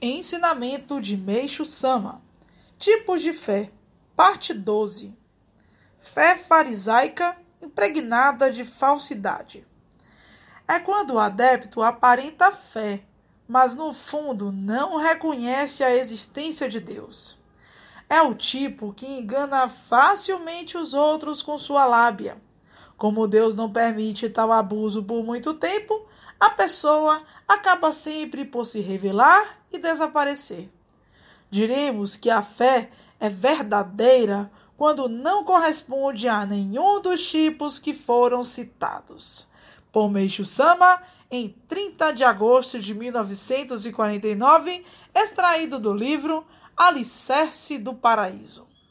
Ensinamento de Meixo Sama. Tipos de fé. Parte 12. Fé farisaica impregnada de falsidade. É quando o adepto aparenta fé, mas no fundo não reconhece a existência de Deus. É o tipo que engana facilmente os outros com sua lábia. Como Deus não permite tal abuso por muito tempo, a pessoa acaba sempre por se revelar e desaparecer. Diremos que a fé é verdadeira quando não corresponde a nenhum dos tipos que foram citados. Por Sama, em 30 de agosto de 1949, extraído do livro Alicerce do Paraíso.